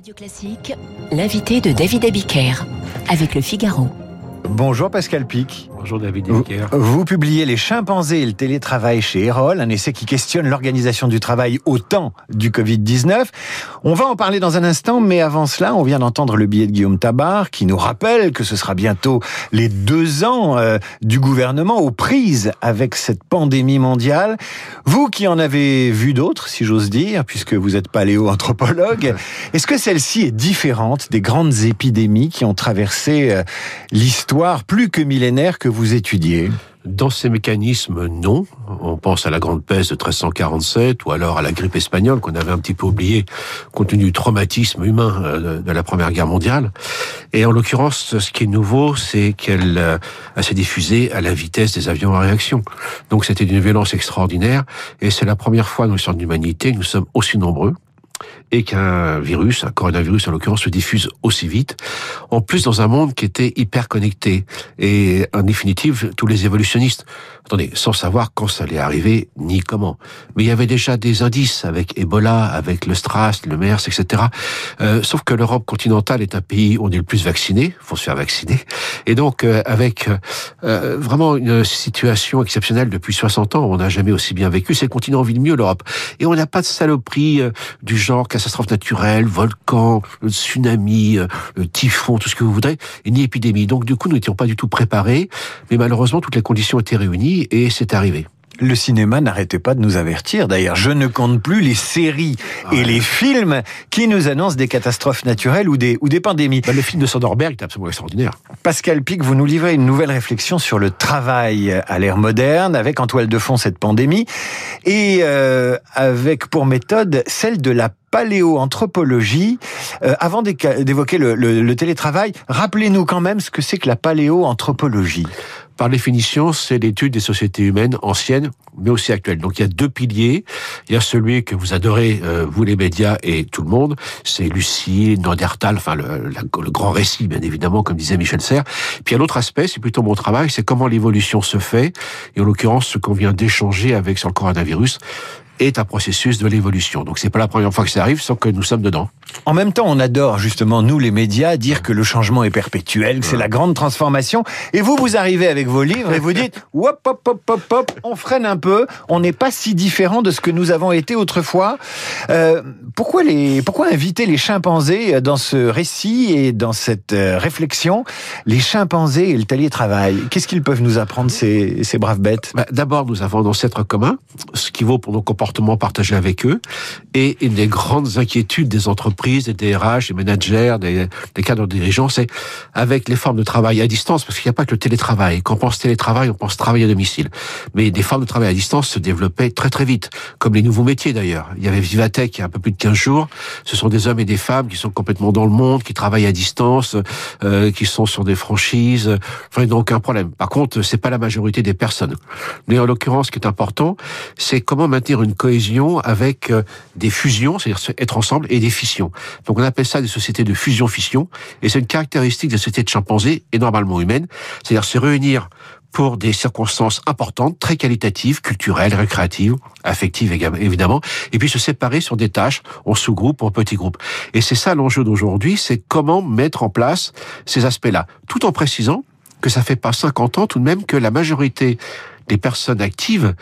Radio Classique, l'invité de David Abiker avec le Figaro. Bonjour Pascal Pic. Bonjour David Vous, Abiker. vous publiez Les chimpanzés et le télétravail chez Erol, un essai qui questionne l'organisation du travail au temps du Covid-19. On va en parler dans un instant, mais avant cela, on vient d'entendre le billet de Guillaume Tabar qui nous rappelle que ce sera bientôt les deux ans euh, du gouvernement aux prises avec cette pandémie mondiale. Vous qui en avez vu d'autres, si j'ose dire, puisque vous êtes paléo-anthropologue, est-ce que celle-ci est différente des grandes épidémies qui ont traversé euh, l'histoire plus que millénaire que vous étudiez Dans ces mécanismes, non. On pense à la Grande Peste de 1347 ou alors à la grippe espagnole qu'on avait un petit peu oublié compte tenu du traumatisme humain euh, de la Première Guerre mondiale. Et en l'occurrence, ce qui est nouveau, c'est qu'elle euh, s'est diffusée à la vitesse des avions à réaction. Donc c'était d'une violence extraordinaire et c'est la première fois dans l'histoire de l'humanité que nous sommes aussi nombreux et qu'un virus, un coronavirus en l'occurrence, se diffuse aussi vite. En plus, dans un monde qui était hyper connecté. Et en définitive, tous les évolutionnistes, attendez, sans savoir quand ça allait arriver, ni comment. Mais il y avait déjà des indices avec Ebola, avec le Stras, le MERS, etc. Euh, sauf que l'Europe continentale est un pays où on est le plus vacciné, faut se faire vacciner. Et donc, euh, avec euh, vraiment une situation exceptionnelle depuis 60 ans, on n'a jamais aussi bien vécu. C'est le continent vit le mieux, l'Europe. Et on n'a pas de saloperie euh, du genre catastrophe naturelle, volcan, tsunami, euh, typhon, tout ce que vous voudrez, ni épidémie. Donc du coup, nous n'étions pas du tout préparés, mais malheureusement, toutes les conditions étaient réunies et c'est arrivé. Le cinéma n'arrêtait pas de nous avertir. D'ailleurs, je ne compte plus les séries et les films qui nous annoncent des catastrophes naturelles ou des, ou des pandémies. Bah, le film de Soderbergh est absolument extraordinaire. Pascal Pic, vous nous livrez une nouvelle réflexion sur le travail à l'ère moderne, avec en toile de fond cette pandémie, et euh, avec pour méthode celle de la paléoanthropologie. Euh, avant d'évoquer le, le, le télétravail, rappelez-nous quand même ce que c'est que la paléoanthropologie. Par définition, c'est l'étude des sociétés humaines anciennes, mais aussi actuelles. Donc il y a deux piliers. Il y a celui que vous adorez, euh, vous les médias et tout le monde, c'est Lucie, Néandertal, enfin le, le, grand récit, bien évidemment, comme disait Michel Serres. Puis il y a l'autre aspect, c'est plutôt mon travail, c'est comment l'évolution se fait, et en l'occurrence ce qu'on vient d'échanger avec sur le coronavirus est un processus de l'évolution. Donc c'est pas la première fois que ça arrive, sans que nous sommes dedans. En même temps, on adore justement nous les médias dire que le changement est perpétuel, que c'est la grande transformation. Et vous, vous arrivez avec vos livres et vous dites, hop, hop, hop, hop, hop, on freine un peu. On n'est pas si différent de ce que nous avons été autrefois. Euh, pourquoi les, pourquoi inviter les chimpanzés dans ce récit et dans cette réflexion, les chimpanzés et le télétravail Qu'est-ce qu'ils peuvent nous apprendre ces, ces braves bêtes? Bah, D'abord, nous avons un ancêtre commun, ce qui vaut pour nos comportements avec eux, et une des grandes inquiétudes des entreprises, des DRH, des managers, des, cadres dirigeants, c'est avec les formes de travail à distance, parce qu'il n'y a pas que le télétravail. Quand on pense télétravail, on pense travail à domicile. Mais des formes de travail à distance se développaient très très vite, comme les nouveaux métiers d'ailleurs. Il y avait Vivatech il y a un peu plus de 15 jours. Ce sont des hommes et des femmes qui sont complètement dans le monde, qui travaillent à distance, euh, qui sont sur des franchises. Enfin, il n'y a aucun problème. Par contre, c'est pas la majorité des personnes. Mais en l'occurrence, ce qui est important, c'est comment maintenir une cohésion avec des fusions, c'est-à-dire être ensemble, et des fissions. Donc on appelle ça des sociétés de fusion-fission, et c'est une caractéristique des sociétés de chimpanzés et normalement humaines, c'est-à-dire se réunir pour des circonstances importantes, très qualitatives, culturelles, récréatives, affectives évidemment, et puis se séparer sur des tâches, en sous-groupe, en petits groupes. Et c'est ça l'enjeu d'aujourd'hui, c'est comment mettre en place ces aspects-là, tout en précisant que ça fait pas 50 ans tout de même que la majorité des personnes actives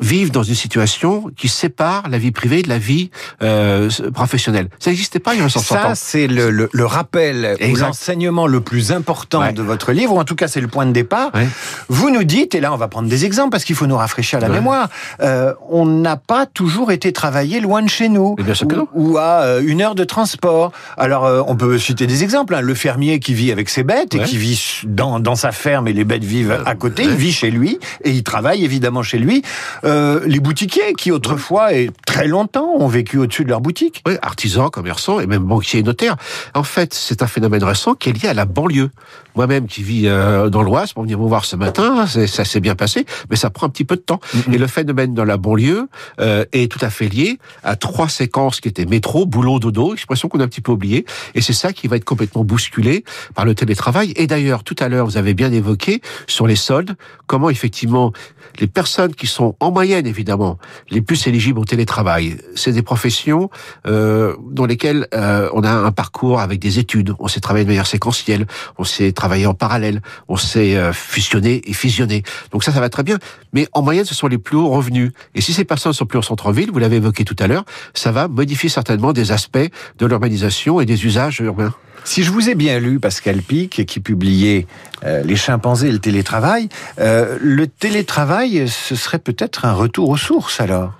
vivent dans une situation qui sépare la vie privée de la vie euh, professionnelle. Ça n'existait pas il y a un certain temps. Ça, c'est le, le, le, rappel ou l'enseignement le plus important ouais. de votre livre, ou en tout cas c'est le point de départ. Ouais. Vous nous dites, et là on va prendre des exemples parce qu'il faut nous rafraîchir la ouais. mémoire, euh, on n'a pas toujours été travaillé loin de chez nous, ou, ou, à euh, une heure de transport. Alors euh, on peut citer des exemples. Hein. Le fermier qui vit avec ses bêtes et qui vit dans, dans sa ferme et les bêtes vivent à côté, il vit chez lui et il travaille évidemment chez lui. Euh, les boutiquiers qui autrefois et très longtemps ont vécu au-dessus de leur boutique. Oui, artisans, commerçants et même banquiers et notaires. En fait, c'est un phénomène récent qui est lié à la banlieue. Moi-même qui vis euh, dans l'Oise, pour venir me voir ce matin, ça s'est bien passé, mais ça prend un petit peu de temps. Mm -hmm. Et le phénomène dans la banlieue euh, est tout à fait lié à trois séquences qui étaient métro, boulot, dodo, expression qu'on a un petit peu oubliée. Et c'est ça qui va être complètement bousculé par le télétravail. Et d'ailleurs, tout à l'heure, vous avez bien évoqué sur les soldes, comment effectivement les personnes qui sont en moyenne, évidemment, les plus éligibles au télétravail, c'est des professions euh, dans lesquelles euh, on a un parcours avec des études, on sait travailler de manière séquentielle, on sait travailler en parallèle, on sait euh, fusionner et fusionner. Donc ça, ça va très bien. Mais en moyenne, ce sont les plus hauts revenus. Et si ces personnes sont plus en centre-ville, vous l'avez évoqué tout à l'heure, ça va modifier certainement des aspects de l'urbanisation et des usages urbains. Si je vous ai bien lu, Pascal Pic, qui publiait euh, Les chimpanzés et le télétravail, euh, le télétravail, ce serait peut-être un retour aux sources alors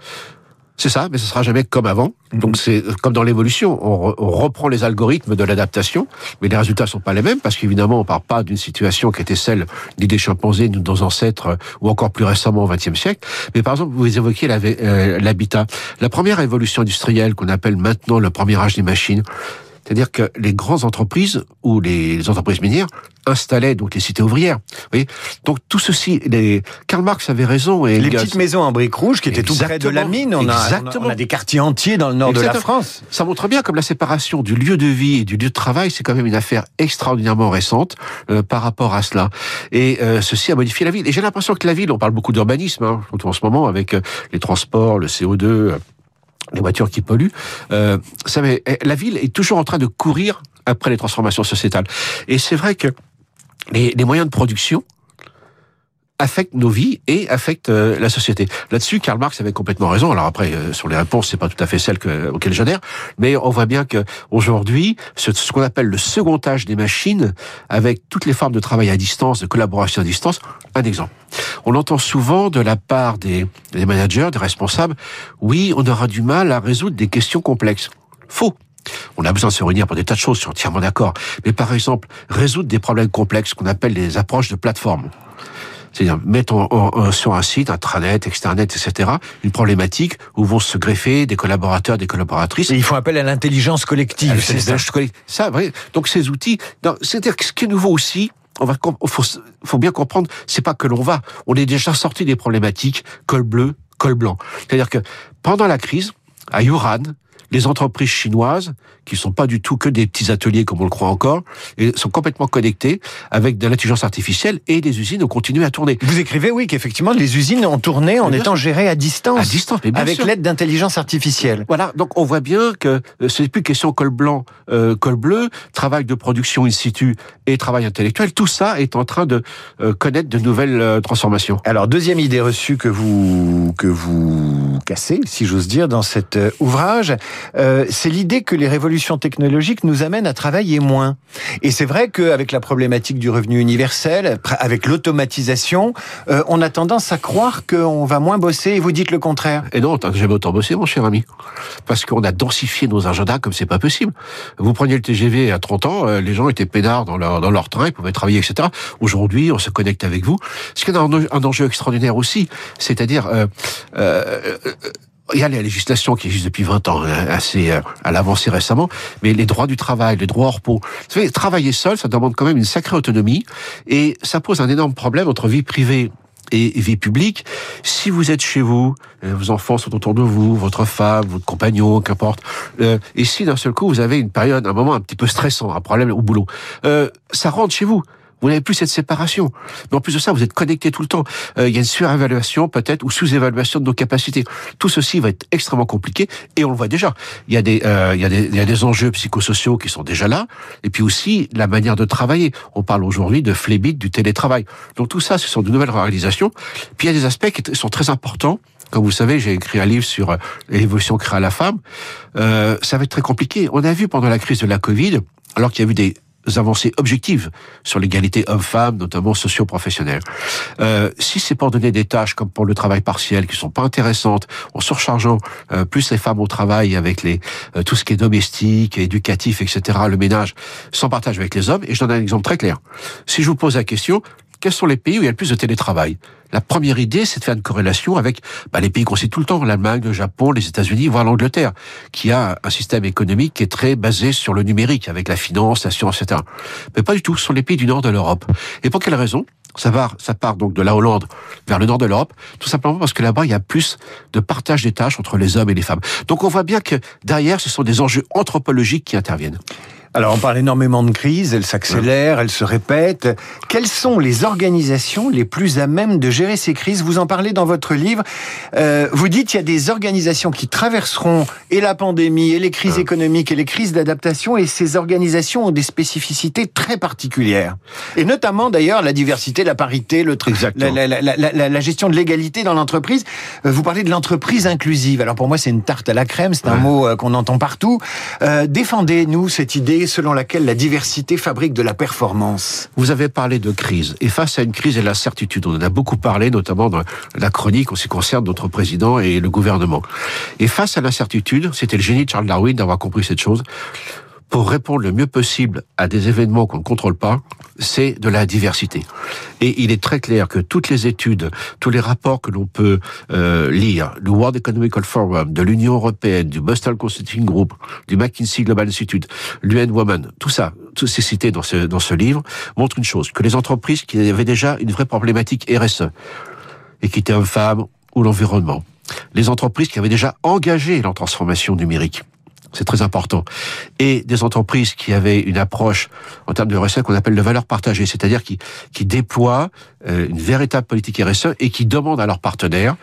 c'est ça, mais ce sera jamais comme avant. Mhm. Donc c'est comme dans l'évolution, on, reprend les algorithmes de l'adaptation, mais les résultats sont pas les mêmes parce qu'évidemment on part pas d'une situation qui était celle des chimpanzés, de nos ancêtres, ou encore plus récemment au XXe siècle. Mais par exemple, vous évoquiez euh, l'habitat. La première évolution industrielle qu'on appelle maintenant le premier âge des machines, c'est-à-dire que les grandes entreprises ou les entreprises minières installaient donc les cités ouvrières. Vous donc tout ceci, les... Karl Marx avait raison. Et les petites maisons en briques rouges qui étaient tout près de la mine. On a, on a, des quartiers entiers dans le nord de la France. Ça montre bien comme la séparation du lieu de vie et du lieu de travail, c'est quand même une affaire extraordinairement récente euh, par rapport à cela. Et euh, ceci a modifié la ville. Et j'ai l'impression que la ville, on parle beaucoup d'urbanisme, hein, en ce moment avec euh, les transports, le CO2 les voitures qui polluent. Euh, ça, mais, eh, la ville est toujours en train de courir après les transformations sociétales. Et c'est vrai que les, les moyens de production affecte nos vies et affecte euh, la société. Là-dessus, Karl Marx avait complètement raison. Alors après, euh, sur les réponses, c'est pas tout à fait celle que, auxquelles j'adhère, mais on voit bien que aujourd'hui, ce, ce qu'on appelle le second âge des machines, avec toutes les formes de travail à distance, de collaboration à distance. Un exemple. On entend souvent de la part des, des managers, des responsables, oui, on aura du mal à résoudre des questions complexes. Faux. On a besoin de se réunir pour des tas de choses, je suis entièrement d'accord. Mais par exemple, résoudre des problèmes complexes qu'on appelle les approches de plateforme c'est-à-dire mettre sur un site, intranet, externet, etc., une problématique où vont se greffer des collaborateurs, des collaboratrices. Et il faut appel à l'intelligence collective. C'est ça. ça Donc ces outils, c'est-à-dire ce qui est nouveau aussi, on va, faut, faut bien comprendre, c'est pas que l'on va, on est déjà sorti des problématiques col bleu, col blanc. C'est-à-dire que pendant la crise, à Yuran, les entreprises chinoises, qui sont pas du tout que des petits ateliers comme on le croit encore, et sont complètement connectées avec de l'intelligence artificielle et des usines ont continué à tourner. Vous écrivez, oui, qu'effectivement, les usines ont tourné en étant gérées à distance. À distance, mais Avec l'aide d'intelligence artificielle. Voilà, donc on voit bien que euh, ce n'est plus question col blanc, euh, col bleu, travail de production in situ et travail intellectuel. Tout ça est en train de euh, connaître de nouvelles transformations. Alors, deuxième idée reçue que vous, que vous cassez, si j'ose dire, dans cet ouvrage, euh, c'est l'idée que les révolutions technologiques nous amènent à travailler moins. Et c'est vrai qu'avec la problématique du revenu universel, avec l'automatisation, euh, on a tendance à croire qu'on va moins bosser et vous dites le contraire. Et non, t'as jamais autant bossé, mon cher ami. Parce qu'on a densifié nos agendas comme c'est pas possible. Vous preniez le TGV à 30 ans, euh, les gens étaient peinards dans leur, dans leur train, ils pouvaient travailler, etc. Aujourd'hui, on se connecte avec vous. Ce qui est un, enjeu extraordinaire aussi, c'est-à-dire euh, euh, il y a les législations qui existent depuis 20 ans, hein, assez euh, à l'avancée récemment, mais les droits du travail, les droits au repos. Vous savez, travailler seul, ça demande quand même une sacrée autonomie, et ça pose un énorme problème entre vie privée et vie publique. Si vous êtes chez vous, euh, vos enfants sont autour de vous, votre femme, votre compagnon, qu'importe, euh, et si d'un seul coup vous avez une période, un moment un petit peu stressant, un problème au boulot, ça rentre chez vous. Vous n'avez plus cette séparation. Mais en plus de ça, vous êtes connecté tout le temps. Euh, il y a une surévaluation peut-être ou sous-évaluation de nos capacités. Tout ceci va être extrêmement compliqué et on le voit déjà. Il y a des, euh, il, y a des il y a des enjeux psychosociaux qui sont déjà là et puis aussi la manière de travailler. On parle aujourd'hui de flébit, du télétravail. Donc tout ça, ce sont de nouvelles réalisations. Puis il y a des aspects qui sont très importants comme vous savez, j'ai écrit un livre sur euh, l'évolution créée à la femme. Euh, ça va être très compliqué. On a vu pendant la crise de la Covid, alors qu'il y a eu des avancées objectives sur l'égalité homme-femme, notamment socio-professionnelle. Euh, si c'est pour donner des tâches comme pour le travail partiel qui sont pas intéressantes, en surchargeant euh, plus les femmes au travail avec les euh, tout ce qui est domestique, éducatif, etc., le ménage, sans partage avec les hommes, et je donne un exemple très clair. Si je vous pose la question, quels sont les pays où il y a le plus de télétravail? La première idée, c'est de faire une corrélation avec bah, les pays qu'on sait tout le temps, l'Allemagne, le Japon, les États-Unis, voire l'Angleterre, qui a un système économique qui est très basé sur le numérique, avec la finance, la science, etc. Mais pas du tout, ce sont les pays du nord de l'Europe. Et pour quelle raison? Ça part, ça part donc de la Hollande vers le nord de l'Europe, tout simplement parce que là-bas, il y a plus de partage des tâches entre les hommes et les femmes. Donc on voit bien que derrière, ce sont des enjeux anthropologiques qui interviennent. Alors on parle énormément de crise, elle s'accélère, elle se répète. Quelles sont les organisations les plus à même de gérer ces crises? Vous en parlez dans votre livre. Euh, vous dites qu'il y a des organisations qui traverseront et la pandémie, et les crises économiques, et les crises d'adaptation, et ces organisations ont des spécificités très particulières. Et notamment d'ailleurs la diversité, la parité, le la, la, la, la, gestion de l'égalité dans l'entreprise. Euh, vous parlez de l'entreprise inclusive. Alors pour moi c'est une tarte à la crème, c'est un mot euh, qu'on entend partout. Euh, Défendez-nous cette idée selon laquelle la diversité fabrique de la performance. Vous avez parlé de crise. Et face à une crise et la certitude, on en a beaucoup parlé, notamment dans la chronique en ce qui concerne notre président et le gouvernement. Et face à l'incertitude, c'était le génie de Charles Darwin d'avoir compris cette chose pour répondre le mieux possible à des événements qu'on ne contrôle pas, c'est de la diversité. Et il est très clair que toutes les études, tous les rapports que l'on peut euh, lire, du World Economic Forum, de l'Union européenne, du Boston Consulting Group, du McKinsey Global Institute, l'UN Women, tout ça, tout ces cités dans ce, dans ce livre, montrent une chose, que les entreprises qui avaient déjà une vraie problématique RSE, équité homme-femme ou l'environnement, les entreprises qui avaient déjà engagé leur transformation numérique, c'est très important. Et des entreprises qui avaient une approche en termes de RSE qu'on appelle de valeur partagée, c'est-à-dire qui, qui déploient euh, une véritable politique RSE et qui demandent à leurs partenaires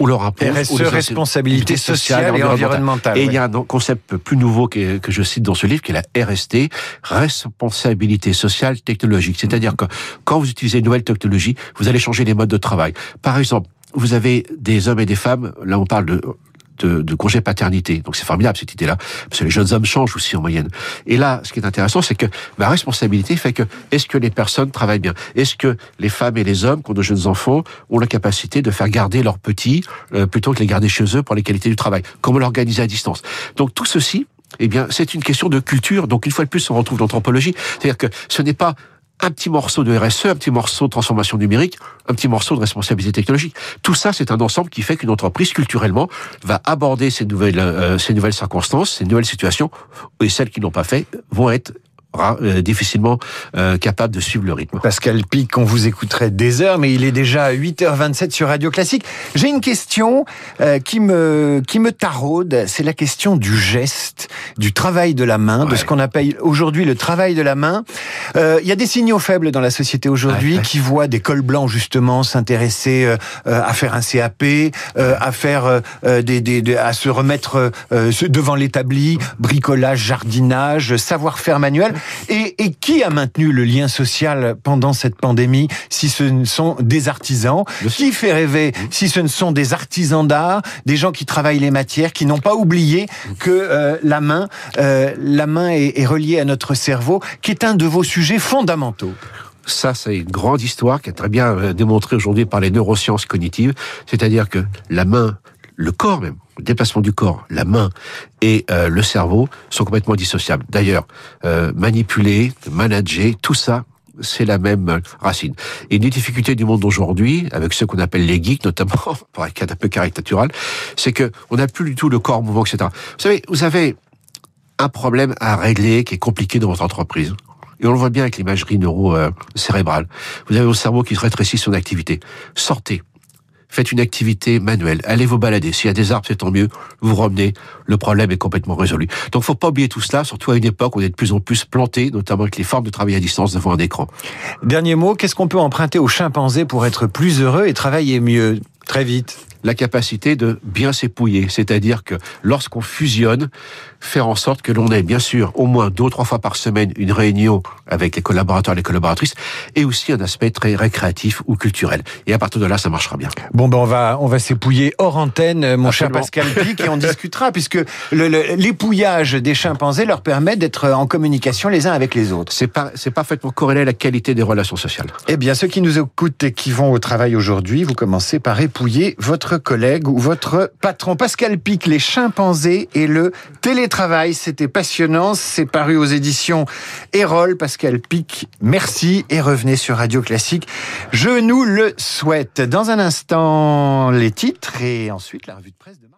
ou leur impose RSE, responsabilité sociale, et environnementale. Et il y a un concept plus nouveau que, que, je cite dans ce livre, qui est la RST, responsabilité sociale technologique. C'est-à-dire que quand vous utilisez une nouvelle technologie, vous allez changer les modes de travail. Par exemple, vous avez des hommes et des femmes, là on parle de de, de congé paternité. Donc c'est formidable cette idée-là, parce que les jeunes hommes changent aussi en moyenne. Et là, ce qui est intéressant, c'est que ma responsabilité fait que est-ce que les personnes travaillent bien? Est-ce que les femmes et les hommes qui ont de jeunes enfants ont la capacité de faire garder leurs petits euh, plutôt que les garder chez eux pour les qualités du travail? Comment l'organiser à distance? Donc tout ceci, eh bien, c'est une question de culture. Donc une fois de plus, on retrouve l'anthropologie. C'est-à-dire que ce n'est pas un petit morceau de RSE, un petit morceau de transformation numérique, un petit morceau de responsabilité technologique. Tout ça, c'est un ensemble qui fait qu'une entreprise, culturellement, va aborder ces nouvelles, euh, ces nouvelles circonstances, ces nouvelles situations, et celles qui n'ont pas fait vont être euh, difficilement euh, capable de suivre le rythme. Pascal Pic, on vous écouterait des heures, mais il est déjà 8h27 sur Radio Classique. J'ai une question euh, qui me qui me taraude, c'est la question du geste, du travail de la main, de ce qu'on appelle aujourd'hui le travail de la main. Il y a des signaux faibles dans la société aujourd'hui qui voient des cols blancs justement s'intéresser à faire un CAP, à faire des, des, à se remettre devant l'établi, bricolage, jardinage, savoir-faire manuel. Et, et, qui a maintenu le lien social pendant cette pandémie si ce ne sont des artisans Qui fait rêver mmh. si ce ne sont des artisans d'art, des gens qui travaillent les matières, qui n'ont pas oublié mmh. que euh, la main, euh, la main est, est reliée à notre cerveau, qui est un de vos sujets fondamentaux ça, c'est une grande histoire qui est très bien euh, démontrée aujourd'hui par les neurosciences cognitives. C'est-à-dire que la main le corps même, déplacement du corps, la main et euh, le cerveau sont complètement dissociables. D'ailleurs, euh, manipuler, manager, tout ça, c'est la même racine. Et une des difficultés du monde d'aujourd'hui, avec ce qu'on appelle les geeks notamment, pour être un peu caricatural, c'est que on n'a plus du tout le corps mouvant, etc. Vous savez, vous avez un problème à régler qui est compliqué dans votre entreprise. Et on le voit bien avec l'imagerie neuro-cérébrale. Vous avez votre cerveau qui se rétrécit son activité. Sortez faites une activité manuelle, allez vous balader. S'il y a des arbres, c'est tant mieux, vous remenez, le problème est complètement résolu. Donc faut pas oublier tout cela, surtout à une époque où on est de plus en plus planté, notamment avec les formes de travail à distance devant un écran. Dernier mot, qu'est-ce qu'on peut emprunter aux chimpanzés pour être plus heureux et travailler mieux? Très vite la capacité de bien s'épouiller. C'est-à-dire que lorsqu'on fusionne, faire en sorte que l'on ait bien sûr au moins deux ou trois fois par semaine une réunion avec les collaborateurs et les collaboratrices et aussi un aspect très récréatif ou culturel. Et à partir de là, ça marchera bien. Bon, ben on va on va s'épouiller hors antenne, mon cher Pascal Pic, et on discutera puisque l'épouillage des chimpanzés leur permet d'être en communication les uns avec les autres. C'est pas c'est parfaitement corrélé à la qualité des relations sociales. Eh bien, ceux qui nous écoutent et qui vont au travail aujourd'hui, vous commencez par épouiller votre collègue ou votre patron. Pascal Pic, les chimpanzés et le télétravail. C'était passionnant. C'est paru aux éditions Erol. Pascal Pic, merci et revenez sur Radio Classique. Je nous le souhaite. Dans un instant, les titres et ensuite la revue de presse de